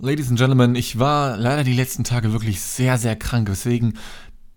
Ladies and Gentlemen, ich war leider die letzten Tage wirklich sehr, sehr krank, weswegen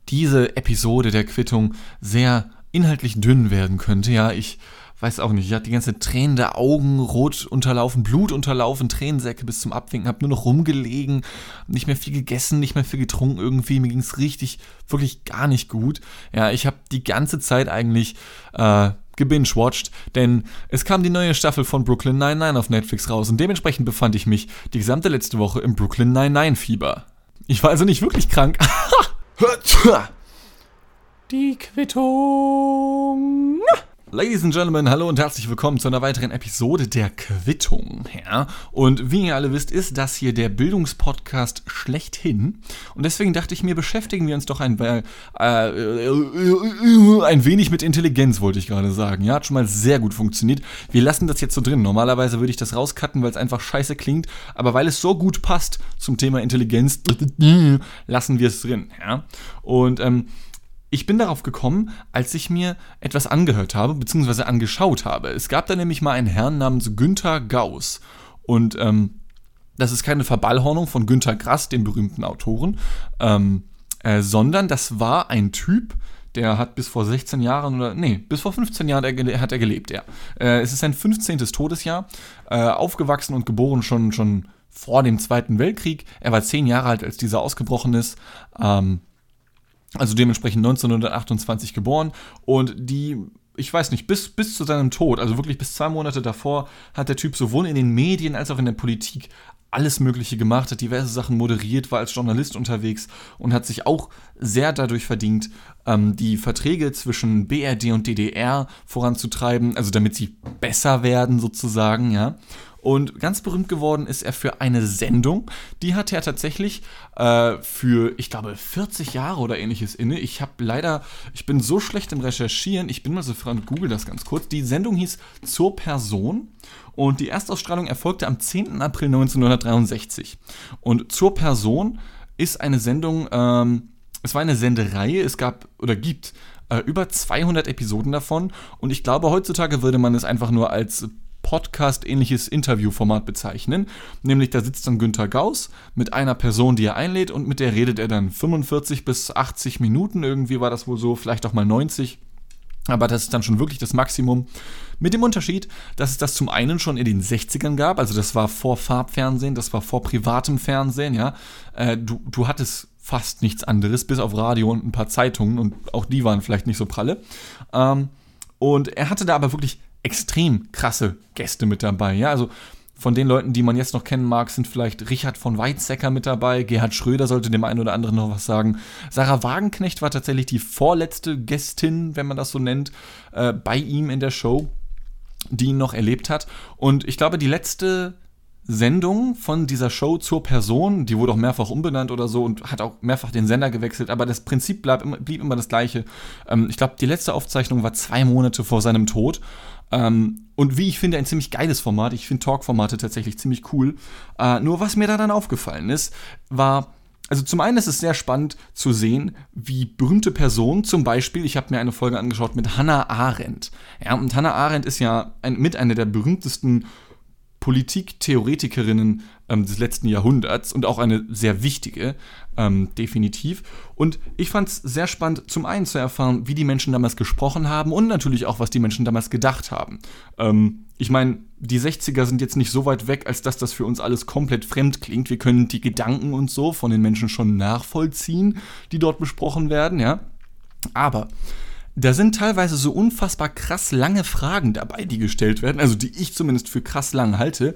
diese Episode der Quittung sehr inhaltlich dünn werden könnte. Ja, ich weiß auch nicht, ich hatte die ganze Tränen der Augen, rot unterlaufen, Blut unterlaufen, Tränensäcke bis zum Abwinken, hab nur noch rumgelegen, nicht mehr viel gegessen, nicht mehr viel getrunken irgendwie, mir ging's richtig, wirklich gar nicht gut. Ja, ich habe die ganze Zeit eigentlich äh, gebingewatcht, denn es kam die neue Staffel von Brooklyn 99 auf Netflix raus und dementsprechend befand ich mich die gesamte letzte Woche im Brooklyn 99 Fieber. Ich war also nicht wirklich krank. die Quittung. Ladies and Gentlemen, hallo und herzlich willkommen zu einer weiteren Episode der Quittung. Ja, und wie ihr alle wisst, ist das hier der Bildungspodcast schlechthin. Und deswegen dachte ich mir, beschäftigen wir uns doch ein, äh, ein wenig mit Intelligenz, wollte ich gerade sagen. Ja, hat schon mal sehr gut funktioniert. Wir lassen das jetzt so drin. Normalerweise würde ich das rauscutten, weil es einfach scheiße klingt. Aber weil es so gut passt zum Thema Intelligenz, lassen wir es drin. Ja, und ähm, ich bin darauf gekommen, als ich mir etwas angehört habe, beziehungsweise angeschaut habe. Es gab da nämlich mal einen Herrn namens Günther Gauss. Und ähm, das ist keine Verballhornung von Günther Grass, dem berühmten Autoren, ähm, äh, sondern das war ein Typ, der hat bis vor 16 Jahren oder nee, bis vor 15 Jahren hat er gelebt, ja. Äh, es ist sein 15. Todesjahr, äh, aufgewachsen und geboren schon, schon vor dem Zweiten Weltkrieg. Er war 10 Jahre alt, als dieser ausgebrochen ist. Ähm, also dementsprechend 1928 geboren und die ich weiß nicht, bis, bis zu seinem Tod, also wirklich bis zwei Monate davor, hat der Typ sowohl in den Medien als auch in der Politik alles Mögliche gemacht, hat diverse Sachen moderiert, war als Journalist unterwegs und hat sich auch sehr dadurch verdient, ähm, die Verträge zwischen BRD und DDR voranzutreiben, also damit sie besser werden sozusagen, ja. Und ganz berühmt geworden ist er für eine Sendung, die hat er tatsächlich äh, für, ich glaube, 40 Jahre oder ähnliches inne. Ich habe leider, ich bin so schlecht im Recherchieren, ich bin mal so frei google das ganz kurz. Die Sendung hieß Zur Person und die Erstausstrahlung erfolgte am 10. April 1963. Und Zur Person ist eine Sendung, ähm, es war eine Sendereihe, es gab oder gibt äh, über 200 Episoden davon und ich glaube, heutzutage würde man es einfach nur als Podcast-ähnliches Interviewformat bezeichnen. Nämlich da sitzt dann Günther Gauss mit einer Person, die er einlädt und mit der redet er dann 45 bis 80 Minuten. Irgendwie war das wohl so, vielleicht auch mal 90. Aber das ist dann schon wirklich das Maximum. Mit dem Unterschied, dass es das zum einen schon in den 60ern gab, also das war vor Farbfernsehen, das war vor privatem Fernsehen, ja. Äh, du, du hattest fast nichts anderes, bis auf Radio und ein paar Zeitungen und auch die waren vielleicht nicht so pralle. Ähm, und er hatte da aber wirklich extrem krasse Gäste mit dabei. Ja, also von den Leuten, die man jetzt noch kennen mag, sind vielleicht Richard von Weizsäcker mit dabei, Gerhard Schröder sollte dem einen oder anderen noch was sagen. Sarah Wagenknecht war tatsächlich die vorletzte Gästin, wenn man das so nennt, äh, bei ihm in der Show, die ihn noch erlebt hat. Und ich glaube, die letzte Sendung von dieser Show zur Person, die wurde auch mehrfach umbenannt oder so und hat auch mehrfach den Sender gewechselt, aber das Prinzip blieb, blieb immer das gleiche. Ähm, ich glaube, die letzte Aufzeichnung war zwei Monate vor seinem Tod ähm, und wie ich finde, ein ziemlich geiles Format. Ich finde Talk-Formate tatsächlich ziemlich cool. Äh, nur was mir da dann aufgefallen ist, war, also zum einen ist es sehr spannend zu sehen, wie berühmte Personen, zum Beispiel, ich habe mir eine Folge angeschaut mit Hannah Arendt. Ja, und Hannah Arendt ist ja ein, mit einer der berühmtesten Politiktheoretikerinnen ähm, des letzten Jahrhunderts und auch eine sehr wichtige, ähm, definitiv. Und ich fand es sehr spannend, zum einen zu erfahren, wie die Menschen damals gesprochen haben und natürlich auch, was die Menschen damals gedacht haben. Ähm, ich meine, die 60er sind jetzt nicht so weit weg, als dass das für uns alles komplett fremd klingt. Wir können die Gedanken und so von den Menschen schon nachvollziehen, die dort besprochen werden, ja. Aber da sind teilweise so unfassbar krass lange Fragen dabei, die gestellt werden, also die ich zumindest für krass lang halte,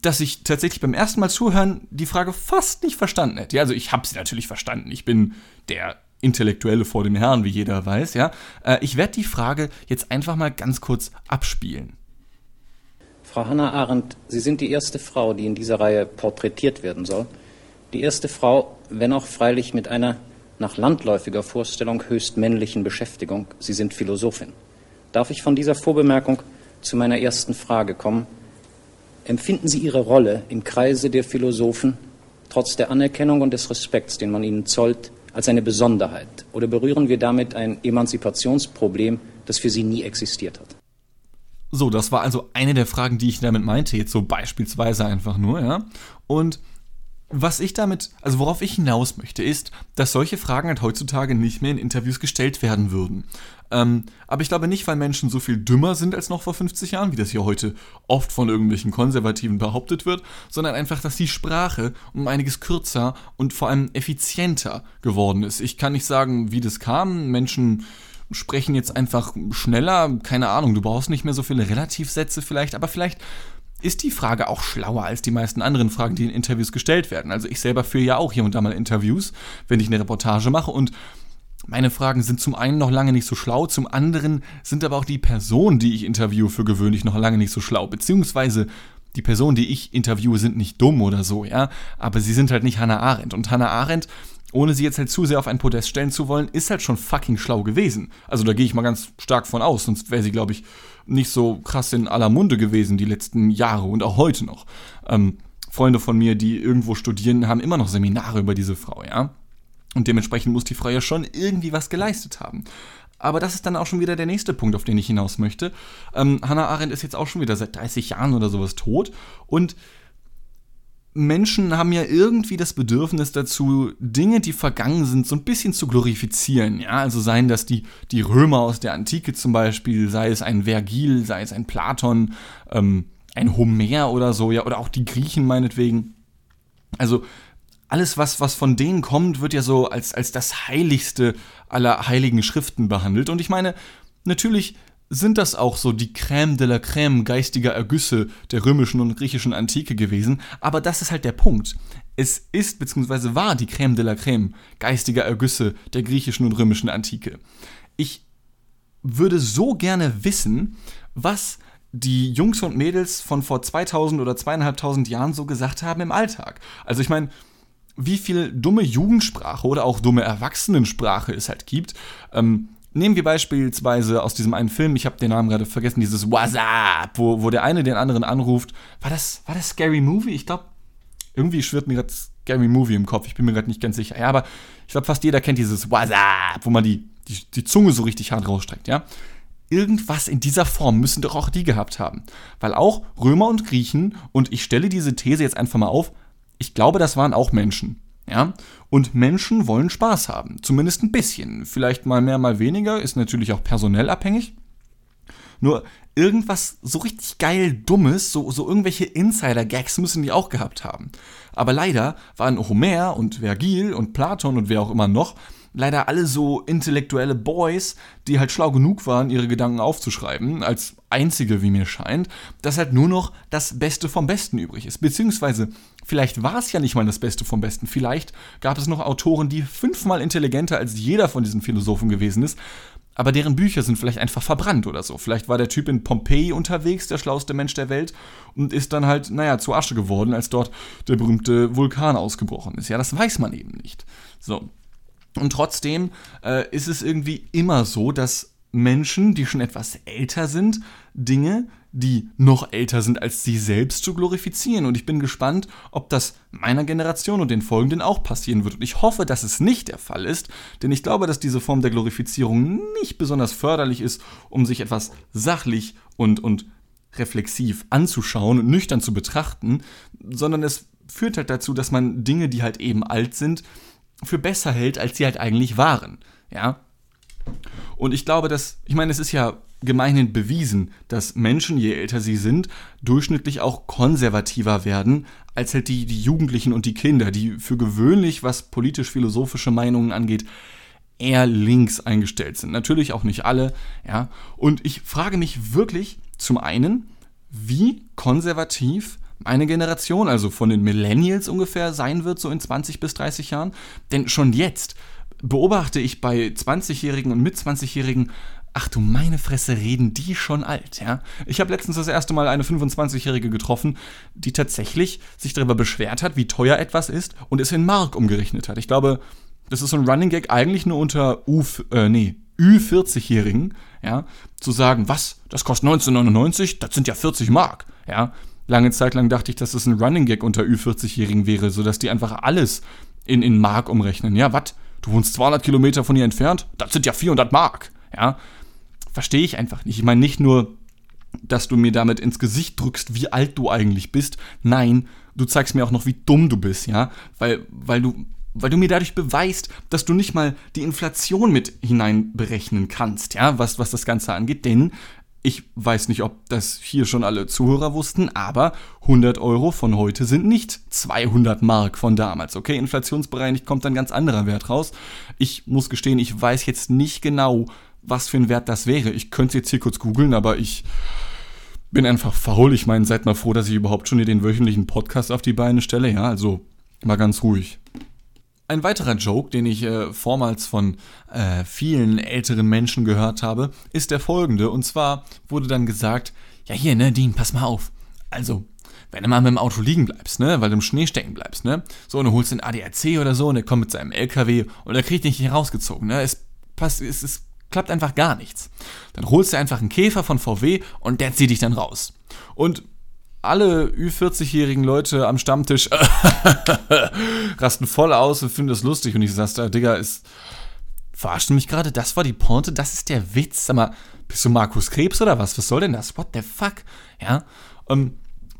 dass ich tatsächlich beim ersten Mal zuhören die Frage fast nicht verstanden hätte. Ja, also ich habe sie natürlich verstanden. Ich bin der Intellektuelle vor dem Herrn, wie jeder weiß, ja. Äh, ich werde die Frage jetzt einfach mal ganz kurz abspielen. Frau Hannah Arendt, Sie sind die erste Frau, die in dieser Reihe porträtiert werden soll. Die erste Frau, wenn auch freilich mit einer nach landläufiger Vorstellung höchst männlichen Beschäftigung. Sie sind Philosophin. Darf ich von dieser Vorbemerkung zu meiner ersten Frage kommen? Empfinden Sie Ihre Rolle im Kreise der Philosophen trotz der Anerkennung und des Respekts, den man ihnen zollt, als eine Besonderheit? Oder berühren wir damit ein Emanzipationsproblem, das für Sie nie existiert hat? So, das war also eine der Fragen, die ich damit meinte, jetzt so beispielsweise einfach nur, ja. Und was ich damit, also worauf ich hinaus möchte, ist, dass solche Fragen halt heutzutage nicht mehr in Interviews gestellt werden würden. Ähm, aber ich glaube nicht, weil Menschen so viel dümmer sind als noch vor 50 Jahren, wie das hier heute oft von irgendwelchen Konservativen behauptet wird, sondern einfach, dass die Sprache um einiges kürzer und vor allem effizienter geworden ist. Ich kann nicht sagen, wie das kam. Menschen sprechen jetzt einfach schneller, keine Ahnung, du brauchst nicht mehr so viele Relativsätze vielleicht, aber vielleicht ist die Frage auch schlauer als die meisten anderen Fragen, die in Interviews gestellt werden. Also ich selber führe ja auch hier und da mal Interviews, wenn ich eine Reportage mache und meine Fragen sind zum einen noch lange nicht so schlau, zum anderen sind aber auch die Personen, die ich interviewe, für gewöhnlich noch lange nicht so schlau. Beziehungsweise die Personen, die ich interviewe, sind nicht dumm oder so, ja, aber sie sind halt nicht Hannah Arendt. Und Hannah Arendt, ohne sie jetzt halt zu sehr auf ein Podest stellen zu wollen, ist halt schon fucking schlau gewesen. Also da gehe ich mal ganz stark von aus, sonst wäre sie, glaube ich, nicht so krass in aller Munde gewesen die letzten Jahre und auch heute noch. Ähm, Freunde von mir, die irgendwo studieren, haben immer noch Seminare über diese Frau, ja. Und dementsprechend muss die Frau ja schon irgendwie was geleistet haben. Aber das ist dann auch schon wieder der nächste Punkt, auf den ich hinaus möchte. Ähm, Hannah Arendt ist jetzt auch schon wieder seit 30 Jahren oder sowas tot. Und Menschen haben ja irgendwie das Bedürfnis dazu, Dinge, die vergangen sind, so ein bisschen zu glorifizieren. Ja, also seien das die, die Römer aus der Antike zum Beispiel, sei es ein Vergil, sei es ein Platon, ähm, ein Homer oder so, ja, oder auch die Griechen meinetwegen. Also alles, was, was von denen kommt, wird ja so als, als das Heiligste aller heiligen Schriften behandelt. Und ich meine, natürlich sind das auch so die Crème de la Crème geistiger Ergüsse der römischen und griechischen Antike gewesen, aber das ist halt der Punkt. Es ist bzw. war die Crème de la Crème geistiger Ergüsse der griechischen und römischen Antike. Ich würde so gerne wissen, was die Jungs und Mädels von vor 2000 oder zweieinhalbtausend Jahren so gesagt haben im Alltag. Also ich meine, wie viel dumme Jugendsprache oder auch dumme Erwachsenensprache es halt gibt. Ähm, Nehmen wir beispielsweise aus diesem einen Film, ich habe den Namen gerade vergessen, dieses WhatsApp, wo, wo der eine den anderen anruft. War das, war das Scary Movie? Ich glaube, irgendwie schwirrt mir gerade Scary Movie im Kopf, ich bin mir gerade nicht ganz sicher. Ja, aber ich glaube, fast jeder kennt dieses WhatsApp, wo man die, die, die Zunge so richtig hart rausstreckt, ja. Irgendwas in dieser Form müssen doch auch die gehabt haben. Weil auch Römer und Griechen, und ich stelle diese These jetzt einfach mal auf, ich glaube, das waren auch Menschen. Ja? Und Menschen wollen Spaß haben. Zumindest ein bisschen. Vielleicht mal mehr, mal weniger. Ist natürlich auch personell abhängig. Nur irgendwas so richtig geil Dummes, so, so irgendwelche Insider-Gags müssen die auch gehabt haben. Aber leider waren Homer und Vergil und Platon und wer auch immer noch leider alle so intellektuelle Boys, die halt schlau genug waren, ihre Gedanken aufzuschreiben, als einzige, wie mir scheint, dass halt nur noch das Beste vom Besten übrig ist. Beziehungsweise, vielleicht war es ja nicht mal das Beste vom Besten. Vielleicht gab es noch Autoren, die fünfmal intelligenter als jeder von diesen Philosophen gewesen ist, aber deren Bücher sind vielleicht einfach verbrannt oder so. Vielleicht war der Typ in Pompeji unterwegs, der schlauste Mensch der Welt, und ist dann halt, naja, zu Asche geworden, als dort der berühmte Vulkan ausgebrochen ist. Ja, das weiß man eben nicht. So. Und trotzdem äh, ist es irgendwie immer so, dass Menschen, die schon etwas älter sind, Dinge, die noch älter sind als sie selbst, zu glorifizieren. Und ich bin gespannt, ob das meiner Generation und den folgenden auch passieren wird. Und ich hoffe, dass es nicht der Fall ist, denn ich glaube, dass diese Form der Glorifizierung nicht besonders förderlich ist, um sich etwas sachlich und, und reflexiv anzuschauen und nüchtern zu betrachten, sondern es führt halt dazu, dass man Dinge, die halt eben alt sind, für besser hält, als sie halt eigentlich waren. Ja. Und ich glaube, dass, ich meine, es ist ja gemeinhin bewiesen, dass Menschen, je älter sie sind, durchschnittlich auch konservativer werden, als halt die, die Jugendlichen und die Kinder, die für gewöhnlich, was politisch-philosophische Meinungen angeht, eher links eingestellt sind. Natürlich auch nicht alle, ja. Und ich frage mich wirklich zum einen, wie konservativ eine Generation, also von den Millennials ungefähr sein wird, so in 20 bis 30 Jahren. Denn schon jetzt beobachte ich bei 20-Jährigen und mit 20-Jährigen, ach du meine Fresse, reden die schon alt, ja? Ich habe letztens das erste Mal eine 25-Jährige getroffen, die tatsächlich sich darüber beschwert hat, wie teuer etwas ist und es in Mark umgerechnet hat. Ich glaube, das ist so ein Running Gag eigentlich nur unter U, äh, nee, Ü40-Jährigen, ja, zu sagen, was, das kostet 1999, das sind ja 40 Mark, ja. Lange Zeit lang dachte ich, dass das ein Running Gag unter Ü40-Jährigen wäre, sodass die einfach alles in, in Mark umrechnen. Ja, was? Du wohnst 200 Kilometer von hier entfernt? Das sind ja 400 Mark. Ja, verstehe ich einfach nicht. Ich meine nicht nur, dass du mir damit ins Gesicht drückst, wie alt du eigentlich bist. Nein, du zeigst mir auch noch, wie dumm du bist, ja, weil, weil du, weil du mir dadurch beweist, dass du nicht mal die Inflation mit hineinberechnen kannst, ja, was, was das Ganze angeht, denn ich weiß nicht, ob das hier schon alle Zuhörer wussten, aber 100 Euro von heute sind nicht 200 Mark von damals. Okay, inflationsbereinigt kommt ein ganz anderer Wert raus. Ich muss gestehen, ich weiß jetzt nicht genau, was für ein Wert das wäre. Ich könnte jetzt hier kurz googeln, aber ich bin einfach faul. Ich meine, seid mal froh, dass ich überhaupt schon hier den wöchentlichen Podcast auf die Beine stelle. Ja, also mal ganz ruhig. Ein weiterer Joke, den ich äh, vormals von äh, vielen älteren Menschen gehört habe, ist der folgende. Und zwar wurde dann gesagt, ja hier, ne, Dean, pass mal auf. Also, wenn du mal mit dem Auto liegen bleibst, ne, weil du im Schnee stecken bleibst, ne, so, und du holst den ADAC oder so, und der kommt mit seinem LKW und der kriegt dich nicht rausgezogen, ne, es passt, es, es klappt einfach gar nichts. Dann holst du einfach einen Käfer von VW und der zieht dich dann raus. Und alle Ü40-jährigen Leute am Stammtisch rasten voll aus und finden das lustig. Und ich sag's da, Digga, ist. Verarscht du mich gerade? Das war die Pointe, das ist der Witz. Sag mal, bist du Markus Krebs oder was? Was soll denn das? What the fuck? Ja. Ähm,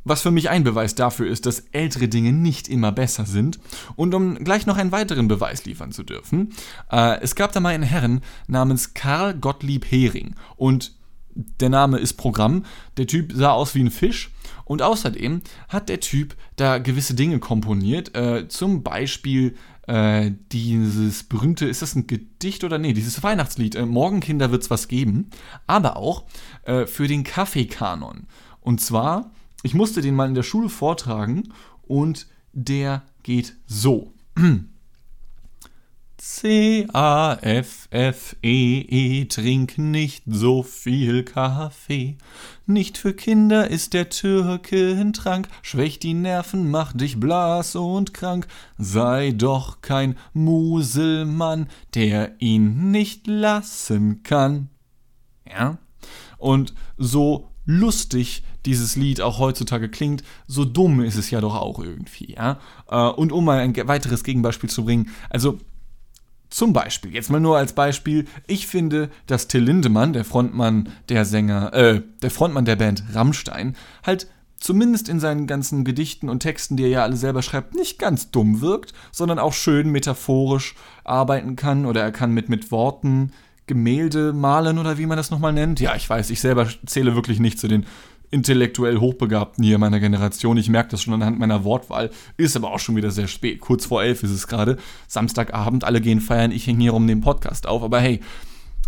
was für mich ein Beweis dafür ist, dass ältere Dinge nicht immer besser sind. Und um gleich noch einen weiteren Beweis liefern zu dürfen, äh, es gab da mal einen Herrn namens Karl Gottlieb Hering. Und der Name ist Programm. Der Typ sah aus wie ein Fisch und außerdem hat der Typ da gewisse Dinge komponiert, äh, zum Beispiel äh, dieses berühmte, ist das ein Gedicht oder nee, dieses Weihnachtslied, äh, Morgenkinder wird's was geben, aber auch äh, für den Kaffeekanon. Und zwar, ich musste den mal in der Schule vortragen und der geht so. C-A-F-F-E-E, trink nicht so viel Kaffee. Nicht für Kinder ist der Türkentrank, schwächt die Nerven, macht dich blass und krank. Sei doch kein Muselmann, der ihn nicht lassen kann. Ja? Und so lustig dieses Lied auch heutzutage klingt, so dumm ist es ja doch auch irgendwie, ja. Äh, und um mal ein weiteres Gegenbeispiel zu bringen, also zum Beispiel, jetzt mal nur als Beispiel, ich finde, dass Till Lindemann, der Frontmann der Sänger, äh, der Frontmann der Band Rammstein, halt zumindest in seinen ganzen Gedichten und Texten, die er ja alle selber schreibt, nicht ganz dumm wirkt, sondern auch schön metaphorisch arbeiten kann oder er kann mit, mit Worten Gemälde malen oder wie man das nochmal nennt. Ja, ich weiß, ich selber zähle wirklich nicht zu den intellektuell Hochbegabten hier meiner Generation. Ich merke das schon anhand meiner Wortwahl. Ist aber auch schon wieder sehr spät. Kurz vor elf ist es gerade. Samstagabend, alle gehen feiern, ich hänge hier um den Podcast auf. Aber hey,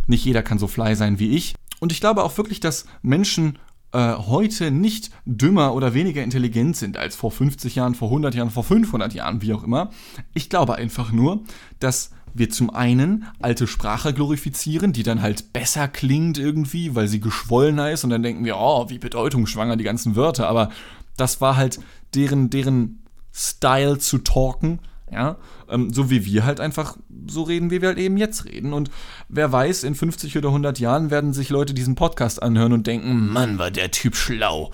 nicht jeder kann so fly sein wie ich. Und ich glaube auch wirklich, dass Menschen äh, heute nicht dümmer oder weniger intelligent sind als vor 50 Jahren, vor 100 Jahren, vor 500 Jahren, wie auch immer. Ich glaube einfach nur, dass wir zum einen alte Sprache glorifizieren, die dann halt besser klingt irgendwie, weil sie geschwollener ist und dann denken wir, oh, wie bedeutungsschwanger die ganzen Wörter, aber das war halt deren, deren Style zu talken, ja, ähm, so wie wir halt einfach so reden, wie wir halt eben jetzt reden. Und wer weiß, in 50 oder 100 Jahren werden sich Leute diesen Podcast anhören und denken, Mann, war der Typ schlau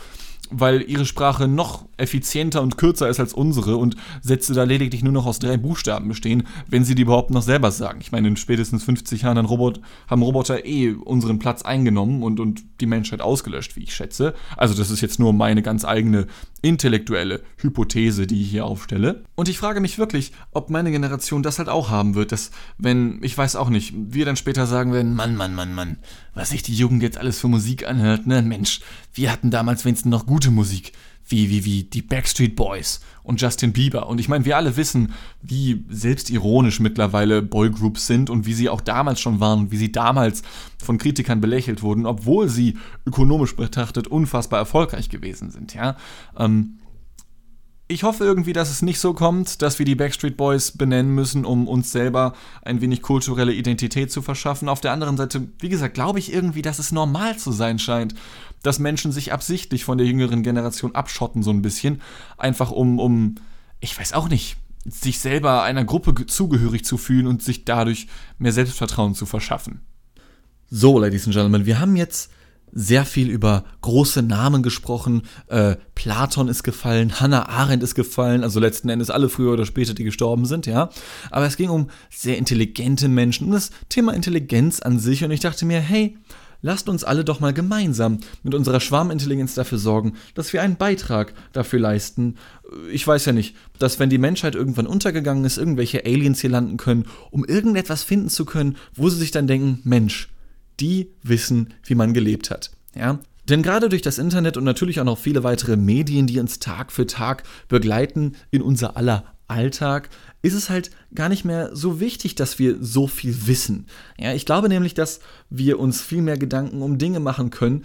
weil ihre Sprache noch effizienter und kürzer ist als unsere und Sätze da lediglich nur noch aus drei Buchstaben bestehen, wenn sie die überhaupt noch selber sagen. Ich meine, in spätestens 50 Jahren Robot, haben Roboter eh unseren Platz eingenommen und, und die Menschheit ausgelöscht, wie ich schätze. Also das ist jetzt nur meine ganz eigene intellektuelle Hypothese, die ich hier aufstelle. Und ich frage mich wirklich, ob meine Generation das halt auch haben wird, dass, wenn, ich weiß auch nicht, wir dann später sagen werden, Mann, Mann, Mann, Mann, was sich die Jugend jetzt alles für Musik anhört, ne? Mensch, wir hatten damals wenigstens noch gute Musik, wie, wie, wie die Backstreet Boys und Justin Bieber. Und ich meine, wir alle wissen, wie selbstironisch mittlerweile Boygroups sind und wie sie auch damals schon waren und wie sie damals von Kritikern belächelt wurden, obwohl sie ökonomisch betrachtet unfassbar erfolgreich gewesen sind, ja. Ähm, ich hoffe irgendwie, dass es nicht so kommt, dass wir die Backstreet Boys benennen müssen, um uns selber ein wenig kulturelle Identität zu verschaffen. Auf der anderen Seite, wie gesagt, glaube ich irgendwie, dass es normal zu sein scheint, dass Menschen sich absichtlich von der jüngeren Generation abschotten, so ein bisschen. Einfach um, um, ich weiß auch nicht, sich selber einer Gruppe zugehörig zu fühlen und sich dadurch mehr Selbstvertrauen zu verschaffen. So, Ladies and Gentlemen, wir haben jetzt sehr viel über große Namen gesprochen. Äh, Platon ist gefallen, Hannah Arendt ist gefallen, also letzten Endes alle früher oder später, die gestorben sind, ja. Aber es ging um sehr intelligente Menschen, um das Thema Intelligenz an sich und ich dachte mir, hey, lasst uns alle doch mal gemeinsam mit unserer Schwarmintelligenz dafür sorgen, dass wir einen Beitrag dafür leisten. Ich weiß ja nicht, dass wenn die Menschheit irgendwann untergegangen ist, irgendwelche Aliens hier landen können, um irgendetwas finden zu können, wo sie sich dann denken, Mensch, die wissen, wie man gelebt hat. Ja? Denn gerade durch das Internet und natürlich auch noch viele weitere Medien, die uns Tag für Tag begleiten in unser aller Alltag, ist es halt gar nicht mehr so wichtig, dass wir so viel wissen. Ja, ich glaube nämlich, dass wir uns viel mehr Gedanken um Dinge machen können,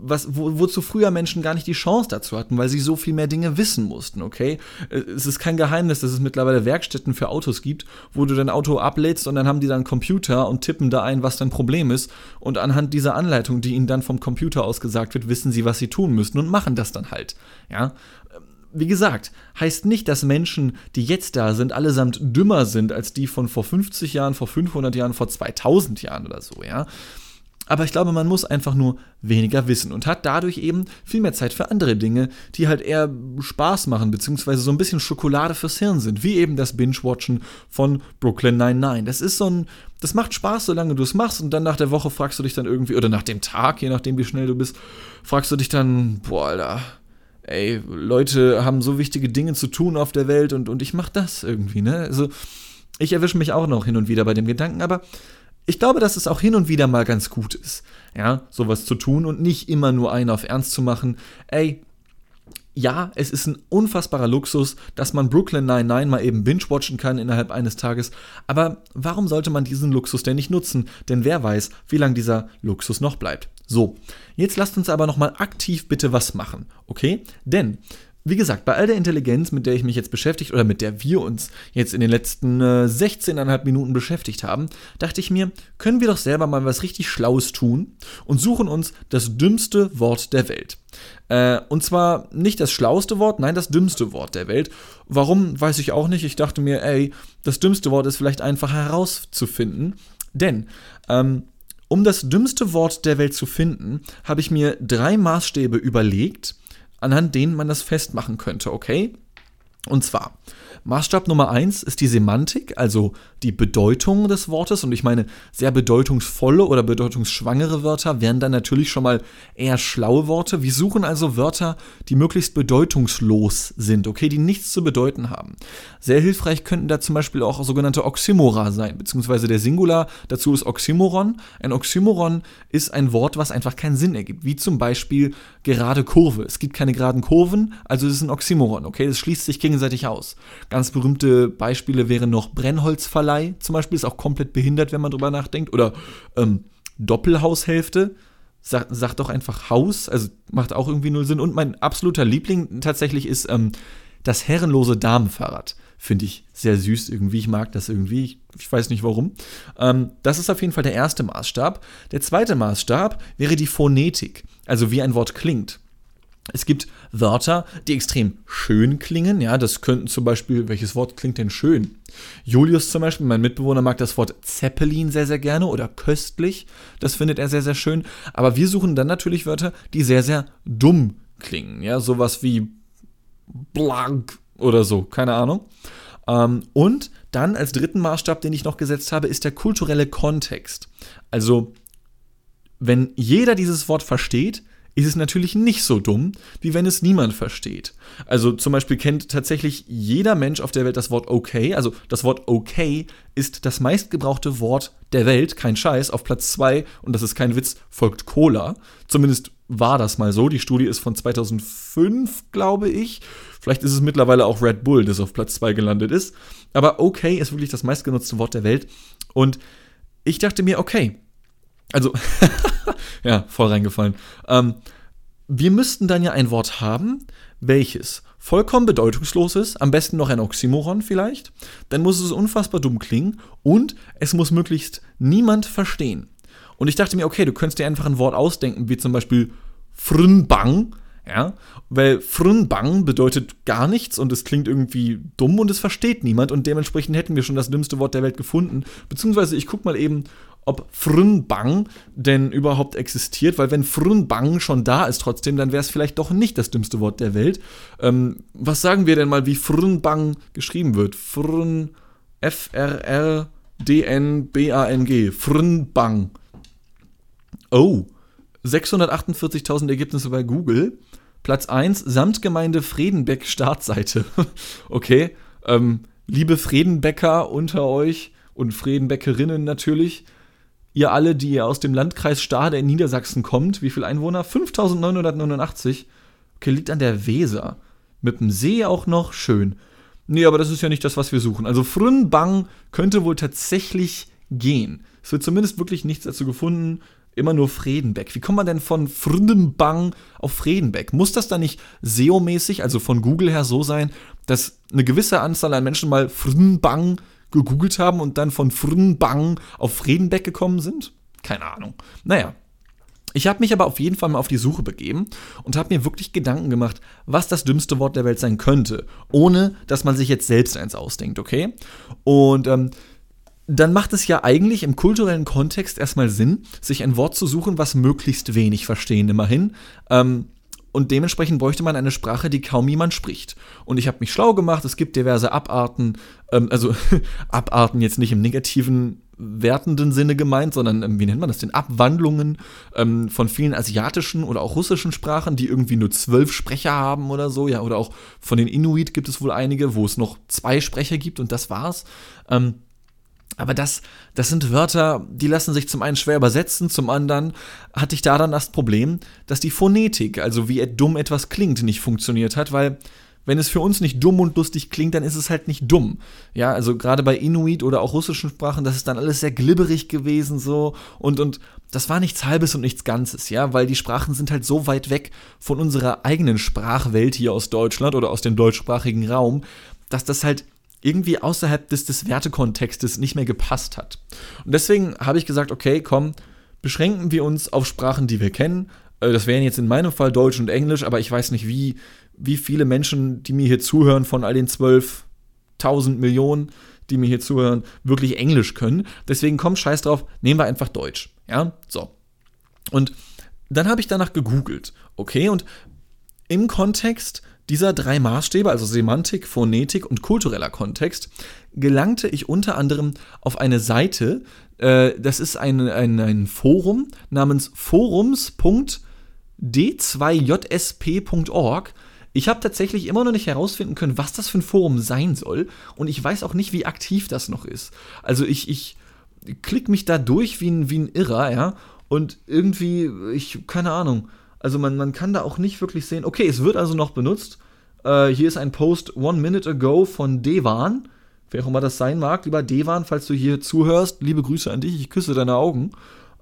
was, wo, wozu früher Menschen gar nicht die Chance dazu hatten, weil sie so viel mehr Dinge wissen mussten, okay? Es ist kein Geheimnis, dass es mittlerweile Werkstätten für Autos gibt, wo du dein Auto ablädst und dann haben die dann einen Computer und tippen da ein, was dein Problem ist. Und anhand dieser Anleitung, die ihnen dann vom Computer aus gesagt wird, wissen sie, was sie tun müssen und machen das dann halt, ja? Wie gesagt, heißt nicht, dass Menschen, die jetzt da sind, allesamt dümmer sind als die von vor 50 Jahren, vor 500 Jahren, vor 2000 Jahren oder so, ja. Aber ich glaube, man muss einfach nur weniger wissen und hat dadurch eben viel mehr Zeit für andere Dinge, die halt eher Spaß machen, beziehungsweise so ein bisschen Schokolade fürs Hirn sind, wie eben das Binge-Watchen von Brooklyn 99. Das ist so ein, das macht Spaß, solange du es machst und dann nach der Woche fragst du dich dann irgendwie, oder nach dem Tag, je nachdem wie schnell du bist, fragst du dich dann, boah, Alter, ey, Leute haben so wichtige Dinge zu tun auf der Welt und, und ich mach das irgendwie, ne? Also, ich erwische mich auch noch hin und wieder bei dem Gedanken, aber ich glaube, dass es auch hin und wieder mal ganz gut ist, ja, sowas zu tun und nicht immer nur einen auf Ernst zu machen. Ey, ja, es ist ein unfassbarer Luxus, dass man Brooklyn 99 mal eben binge-watchen kann innerhalb eines Tages. Aber warum sollte man diesen Luxus denn nicht nutzen? Denn wer weiß, wie lange dieser Luxus noch bleibt. So, jetzt lasst uns aber nochmal aktiv bitte was machen, okay? Denn wie gesagt, bei all der Intelligenz, mit der ich mich jetzt beschäftigt oder mit der wir uns jetzt in den letzten äh, 16,5 Minuten beschäftigt haben, dachte ich mir, können wir doch selber mal was richtig Schlaues tun und suchen uns das dümmste Wort der Welt. Äh, und zwar nicht das schlauste Wort, nein, das dümmste Wort der Welt. Warum, weiß ich auch nicht. Ich dachte mir, ey, das dümmste Wort ist vielleicht einfach herauszufinden. Denn, ähm, um das dümmste Wort der Welt zu finden, habe ich mir drei Maßstäbe überlegt, anhand denen man das festmachen könnte, okay? Und zwar, Maßstab Nummer eins ist die Semantik, also die Bedeutung des Wortes. Und ich meine, sehr bedeutungsvolle oder bedeutungsschwangere Wörter wären dann natürlich schon mal eher schlaue Worte. Wir suchen also Wörter, die möglichst bedeutungslos sind, okay, die nichts zu bedeuten haben. Sehr hilfreich könnten da zum Beispiel auch sogenannte Oxymora sein, beziehungsweise der Singular dazu ist Oxymoron. Ein Oxymoron ist ein Wort, was einfach keinen Sinn ergibt, wie zum Beispiel gerade Kurve. Es gibt keine geraden Kurven, also es ist ein Oxymoron, okay, das schließt sich gegenseitig aus. Ganz berühmte Beispiele wären noch Brennholzverleih, zum Beispiel, ist auch komplett behindert, wenn man drüber nachdenkt. Oder ähm, Doppelhaushälfte, sag, sagt doch einfach Haus, also macht auch irgendwie null Sinn. Und mein absoluter Liebling tatsächlich ist ähm, das herrenlose Damenfahrrad. Finde ich sehr süß irgendwie. Ich mag das irgendwie. Ich, ich weiß nicht warum. Ähm, das ist auf jeden Fall der erste Maßstab. Der zweite Maßstab wäre die Phonetik, also wie ein Wort klingt. Es gibt Wörter, die extrem schön klingen. Ja, das könnten zum Beispiel, welches Wort klingt denn schön? Julius zum Beispiel, mein Mitbewohner, mag das Wort Zeppelin sehr, sehr gerne oder köstlich. Das findet er sehr, sehr schön. Aber wir suchen dann natürlich Wörter, die sehr, sehr dumm klingen. Ja, sowas wie blank oder so, keine Ahnung. Ähm, und dann als dritten Maßstab, den ich noch gesetzt habe, ist der kulturelle Kontext. Also, wenn jeder dieses Wort versteht, ist es natürlich nicht so dumm, wie wenn es niemand versteht. Also zum Beispiel kennt tatsächlich jeder Mensch auf der Welt das Wort okay. Also das Wort okay ist das meistgebrauchte Wort der Welt, kein Scheiß. Auf Platz 2, und das ist kein Witz, folgt Cola. Zumindest war das mal so. Die Studie ist von 2005, glaube ich. Vielleicht ist es mittlerweile auch Red Bull, das auf Platz 2 gelandet ist. Aber okay ist wirklich das meistgenutzte Wort der Welt. Und ich dachte mir, okay, also, ja, voll reingefallen. Ähm, wir müssten dann ja ein Wort haben, welches vollkommen bedeutungslos ist, am besten noch ein Oxymoron vielleicht, dann muss es unfassbar dumm klingen und es muss möglichst niemand verstehen. Und ich dachte mir, okay, du könntest dir einfach ein Wort ausdenken, wie zum Beispiel Frünbang, ja, weil Frünbang bedeutet gar nichts und es klingt irgendwie dumm und es versteht niemand und dementsprechend hätten wir schon das dümmste Wort der Welt gefunden. Beziehungsweise ich guck mal eben, ob Frünbang denn überhaupt existiert, weil wenn Frünbang schon da ist trotzdem, dann wäre es vielleicht doch nicht das dümmste Wort der Welt. Ähm, was sagen wir denn mal, wie Frünbang geschrieben wird? Frün, F-R-R-D-N-B-A-N-G, Frünbang. Oh, 648.000 Ergebnisse bei Google. Platz 1, Samtgemeinde Fredenbeck Startseite. okay, ähm, liebe Fredenbecker unter euch und Fredenbeckerinnen natürlich, ihr alle, die ihr aus dem Landkreis Stade in Niedersachsen kommt, wie viele Einwohner? 5989. Okay, liegt an der Weser. Mit dem See auch noch, schön. Nee, aber das ist ja nicht das, was wir suchen. Also Frünbang könnte wohl tatsächlich gehen. Es wird zumindest wirklich nichts dazu gefunden. Immer nur Fredenbeck. Wie kommt man denn von Fründenbang auf Fredenbeck? Muss das dann nicht SEO-mäßig, also von Google her so sein, dass eine gewisse Anzahl an Menschen mal Fründenbang gegoogelt haben und dann von Fründenbang auf Fredenbeck gekommen sind? Keine Ahnung. Naja, ich habe mich aber auf jeden Fall mal auf die Suche begeben und habe mir wirklich Gedanken gemacht, was das dümmste Wort der Welt sein könnte, ohne dass man sich jetzt selbst eins ausdenkt, okay? Und ähm, dann macht es ja eigentlich im kulturellen Kontext erstmal Sinn, sich ein Wort zu suchen, was möglichst wenig verstehen, immerhin. Ähm, und dementsprechend bräuchte man eine Sprache, die kaum jemand spricht. Und ich habe mich schlau gemacht, es gibt diverse Abarten, ähm, also Abarten jetzt nicht im negativen, wertenden Sinne gemeint, sondern ähm, wie nennt man das denn? Abwandlungen ähm, von vielen asiatischen oder auch russischen Sprachen, die irgendwie nur zwölf Sprecher haben oder so, ja, oder auch von den Inuit gibt es wohl einige, wo es noch zwei Sprecher gibt und das war's. Ähm, aber das, das sind Wörter, die lassen sich zum einen schwer übersetzen, zum anderen hatte ich da dann das Problem, dass die Phonetik, also wie dumm etwas klingt, nicht funktioniert hat, weil wenn es für uns nicht dumm und lustig klingt, dann ist es halt nicht dumm. Ja, also gerade bei Inuit oder auch russischen Sprachen, das ist dann alles sehr glibberig gewesen so und und das war nichts halbes und nichts ganzes, ja, weil die Sprachen sind halt so weit weg von unserer eigenen Sprachwelt hier aus Deutschland oder aus dem deutschsprachigen Raum, dass das halt irgendwie außerhalb des, des Wertekontextes nicht mehr gepasst hat. Und deswegen habe ich gesagt, okay, komm, beschränken wir uns auf Sprachen, die wir kennen. Äh, das wären jetzt in meinem Fall Deutsch und Englisch, aber ich weiß nicht, wie, wie viele Menschen, die mir hier zuhören, von all den 12.000 Millionen, die mir hier zuhören, wirklich Englisch können. Deswegen komm, scheiß drauf, nehmen wir einfach Deutsch. Ja, so. Und dann habe ich danach gegoogelt, okay, und im Kontext dieser drei Maßstäbe, also Semantik, Phonetik und kultureller Kontext, gelangte ich unter anderem auf eine Seite, äh, das ist ein, ein, ein Forum namens forums.d2jsp.org. Ich habe tatsächlich immer noch nicht herausfinden können, was das für ein Forum sein soll und ich weiß auch nicht, wie aktiv das noch ist. Also ich, ich klick mich da durch wie ein, wie ein Irrer, ja, und irgendwie, ich, keine Ahnung, also man, man kann da auch nicht wirklich sehen, okay, es wird also noch benutzt. Äh, hier ist ein Post One Minute Ago von Devan. Wer auch immer das sein mag, lieber Devan, falls du hier zuhörst, liebe Grüße an dich, ich küsse deine Augen.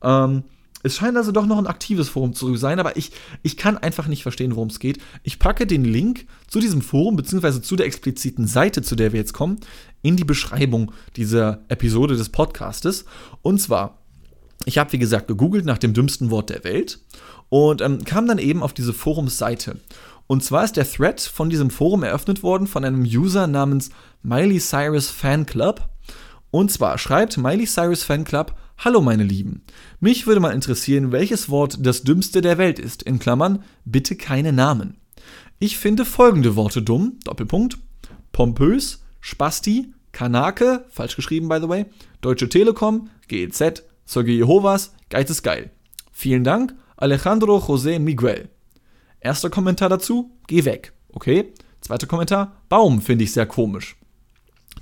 Ähm, es scheint also doch noch ein aktives Forum zu sein, aber ich, ich kann einfach nicht verstehen, worum es geht. Ich packe den Link zu diesem Forum, beziehungsweise zu der expliziten Seite, zu der wir jetzt kommen, in die Beschreibung dieser Episode des Podcastes. Und zwar, ich habe, wie gesagt, gegoogelt nach dem dümmsten Wort der Welt und ähm, kam dann eben auf diese Forumsseite. Und zwar ist der Thread von diesem Forum eröffnet worden von einem User namens Miley Cyrus Fan Club. Und zwar schreibt Miley Cyrus Fan Club, Hallo meine Lieben, mich würde mal interessieren, welches Wort das dümmste der Welt ist, in Klammern, bitte keine Namen. Ich finde folgende Worte dumm, Doppelpunkt, pompös, Spasti, Kanake, falsch geschrieben by the way, Deutsche Telekom, GEZ, Zeuge Jehovas, Geiz ist geil. Vielen Dank Alejandro José Miguel. Erster Kommentar dazu, geh weg. Okay? Zweiter Kommentar, Baum finde ich sehr komisch.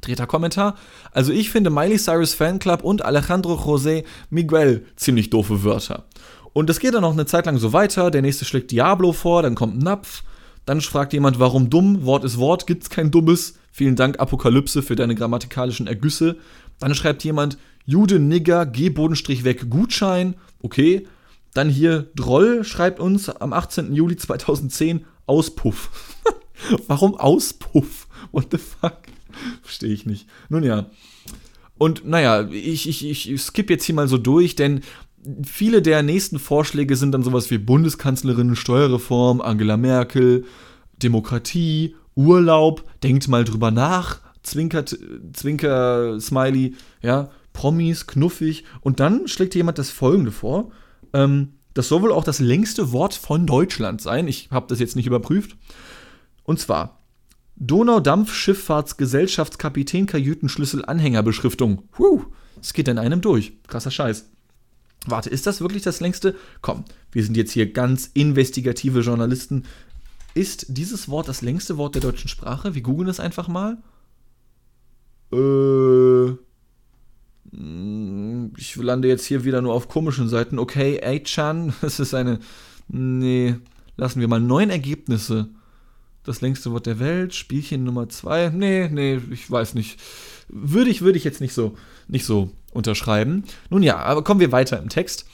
Dritter Kommentar, also ich finde Miley Cyrus Fanclub und Alejandro José Miguel ziemlich doofe Wörter. Und das geht dann noch eine Zeit lang so weiter, der nächste schlägt Diablo vor, dann kommt Napf, dann fragt jemand, warum dumm, Wort ist Wort, gibt's kein dummes, vielen Dank Apokalypse für deine grammatikalischen Ergüsse. Dann schreibt jemand, Jude, Nigger, geh Bodenstrich weg, Gutschein, okay. Dann hier Droll schreibt uns am 18. Juli 2010 Auspuff. Warum Auspuff? What the fuck? Verstehe ich nicht. Nun ja. Und naja, ich, ich, ich skippe jetzt hier mal so durch, denn viele der nächsten Vorschläge sind dann sowas wie Bundeskanzlerin, Steuerreform, Angela Merkel, Demokratie, Urlaub, denkt mal drüber nach, zwinkert, zwinker, Smiley, ja, Promis, knuffig. Und dann schlägt jemand das folgende vor. Ähm, das soll wohl auch das längste Wort von Deutschland sein. Ich habe das jetzt nicht überprüft. Und zwar Donaudampfschifffahrtsgesellschaftskapitän Kajütenschlüssel. Huh, es geht in einem durch. Krasser Scheiß. Warte, ist das wirklich das längste? Komm, wir sind jetzt hier ganz investigative Journalisten. Ist dieses Wort das längste Wort der deutschen Sprache? Wir googeln es einfach mal. Äh. Mm, ich lande jetzt hier wieder nur auf komischen Seiten. Okay, A-Chan, das ist eine. Nee, lassen wir mal neun Ergebnisse. Das längste Wort der Welt, Spielchen Nummer zwei. Nee, nee, ich weiß nicht. Würde ich, würde ich jetzt nicht so, nicht so unterschreiben. Nun ja, aber kommen wir weiter im Text.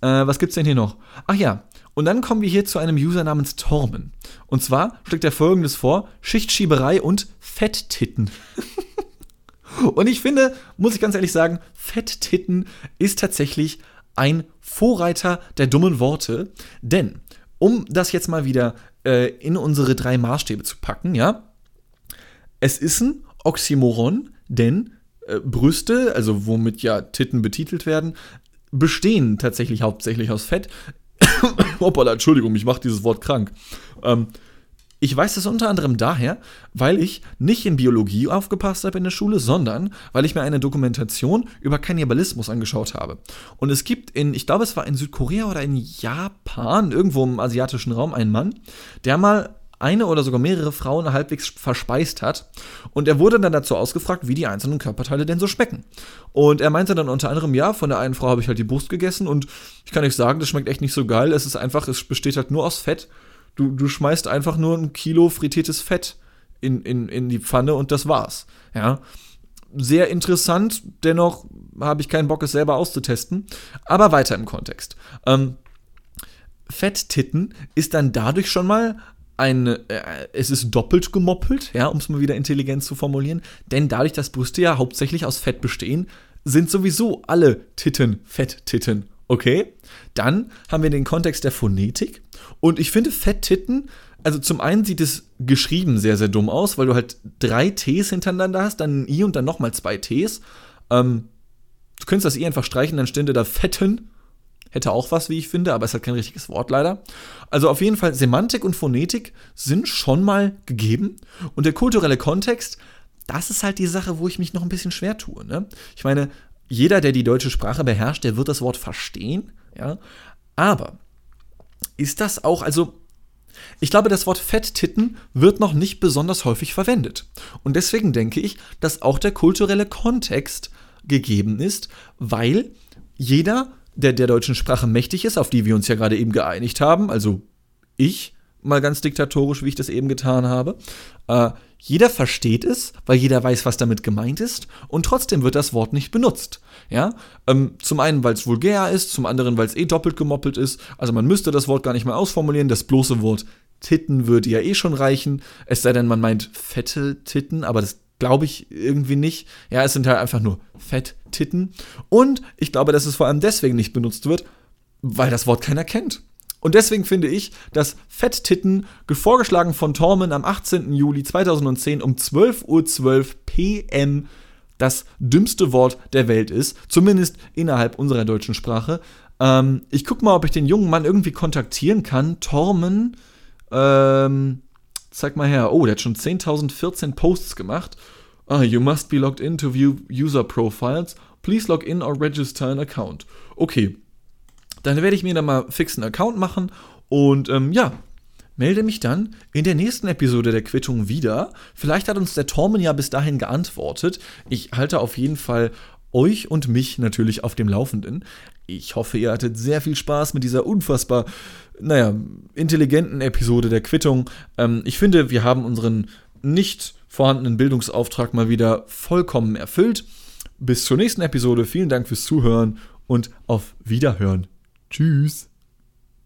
Äh, was gibt's denn hier noch? Ach ja, und dann kommen wir hier zu einem User namens Tormen. Und zwar schlägt er folgendes vor: Schichtschieberei und Fetttitten. und ich finde, muss ich ganz ehrlich sagen, Fetttitten ist tatsächlich ein Vorreiter der dummen Worte. Denn, um das jetzt mal wieder äh, in unsere drei Maßstäbe zu packen, ja, es ist ein Oxymoron, denn äh, Brüste, also womit ja Titten betitelt werden, bestehen tatsächlich hauptsächlich aus Fett. Hoppala, Entschuldigung, mich macht dieses Wort krank. Ähm, ich weiß das unter anderem daher, weil ich nicht in Biologie aufgepasst habe in der Schule, sondern weil ich mir eine Dokumentation über Kannibalismus angeschaut habe. Und es gibt in, ich glaube, es war in Südkorea oder in Japan, irgendwo im asiatischen Raum, einen Mann, der mal eine oder sogar mehrere Frauen halbwegs verspeist hat. Und er wurde dann dazu ausgefragt, wie die einzelnen Körperteile denn so schmecken. Und er meinte dann unter anderem, ja, von der einen Frau habe ich halt die Brust gegessen und ich kann euch sagen, das schmeckt echt nicht so geil. Es ist einfach, es besteht halt nur aus Fett. Du, du schmeißt einfach nur ein Kilo frittiertes Fett in, in, in die Pfanne und das war's. Ja. Sehr interessant, dennoch habe ich keinen Bock, es selber auszutesten. Aber weiter im Kontext. Ähm, Fetttitten ist dann dadurch schon mal ein, äh, es ist doppelt gemoppelt, ja, um es mal wieder intelligent zu formulieren, denn dadurch, dass Brüste ja hauptsächlich aus Fett bestehen, sind sowieso alle Titten Fetttitten, okay? Dann haben wir den Kontext der Phonetik und ich finde Fetttitten, also zum einen sieht es geschrieben sehr, sehr dumm aus, weil du halt drei Ts hintereinander hast, dann ein I und dann nochmal zwei Ts. Ähm, du könntest das I einfach streichen, dann stände da Fetten Hätte auch was, wie ich finde, aber es hat kein richtiges Wort leider. Also auf jeden Fall, Semantik und Phonetik sind schon mal gegeben. Und der kulturelle Kontext, das ist halt die Sache, wo ich mich noch ein bisschen schwer tue. Ne? Ich meine, jeder, der die deutsche Sprache beherrscht, der wird das Wort verstehen. Ja? Aber ist das auch, also ich glaube, das Wort Fetttitten wird noch nicht besonders häufig verwendet. Und deswegen denke ich, dass auch der kulturelle Kontext gegeben ist, weil jeder der, der deutschen Sprache mächtig ist, auf die wir uns ja gerade eben geeinigt haben, also ich, mal ganz diktatorisch, wie ich das eben getan habe. Äh, jeder versteht es, weil jeder weiß, was damit gemeint ist, und trotzdem wird das Wort nicht benutzt. Ja, ähm, zum einen, weil es vulgär ist, zum anderen, weil es eh doppelt gemoppelt ist. Also man müsste das Wort gar nicht mehr ausformulieren. Das bloße Wort Titten würde ja eh schon reichen. Es sei denn, man meint fette Titten, aber das glaube ich irgendwie nicht. Ja, es sind halt einfach nur Fetttitten. Und ich glaube, dass es vor allem deswegen nicht benutzt wird, weil das Wort keiner kennt. Und deswegen finde ich, dass Fetttitten, vorgeschlagen von Tormen am 18. Juli 2010 um 12.12 Uhr 12 PM, das dümmste Wort der Welt ist, zumindest innerhalb unserer deutschen Sprache. Ähm, ich gucke mal, ob ich den jungen Mann irgendwie kontaktieren kann. Tormen, ähm, Zeig mal her. Oh, der hat schon 10.014 Posts gemacht. Ah, you must be logged in to view user profiles. Please log in or register an account. Okay. Dann werde ich mir da mal fix einen Account machen und ähm, ja, melde mich dann in der nächsten Episode der Quittung wieder. Vielleicht hat uns der Tormen ja bis dahin geantwortet. Ich halte auf jeden Fall euch und mich natürlich auf dem Laufenden. Ich hoffe, ihr hattet sehr viel Spaß mit dieser unfassbar naja, intelligenten Episode der Quittung. Ähm, ich finde, wir haben unseren nicht vorhandenen Bildungsauftrag mal wieder vollkommen erfüllt. Bis zur nächsten Episode. Vielen Dank fürs Zuhören und auf Wiederhören. Tschüss.